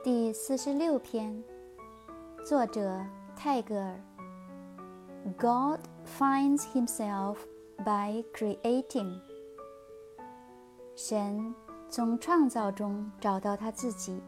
第四十六篇作者泰戈尔 god finds himself by creating 神从创造中找到他自己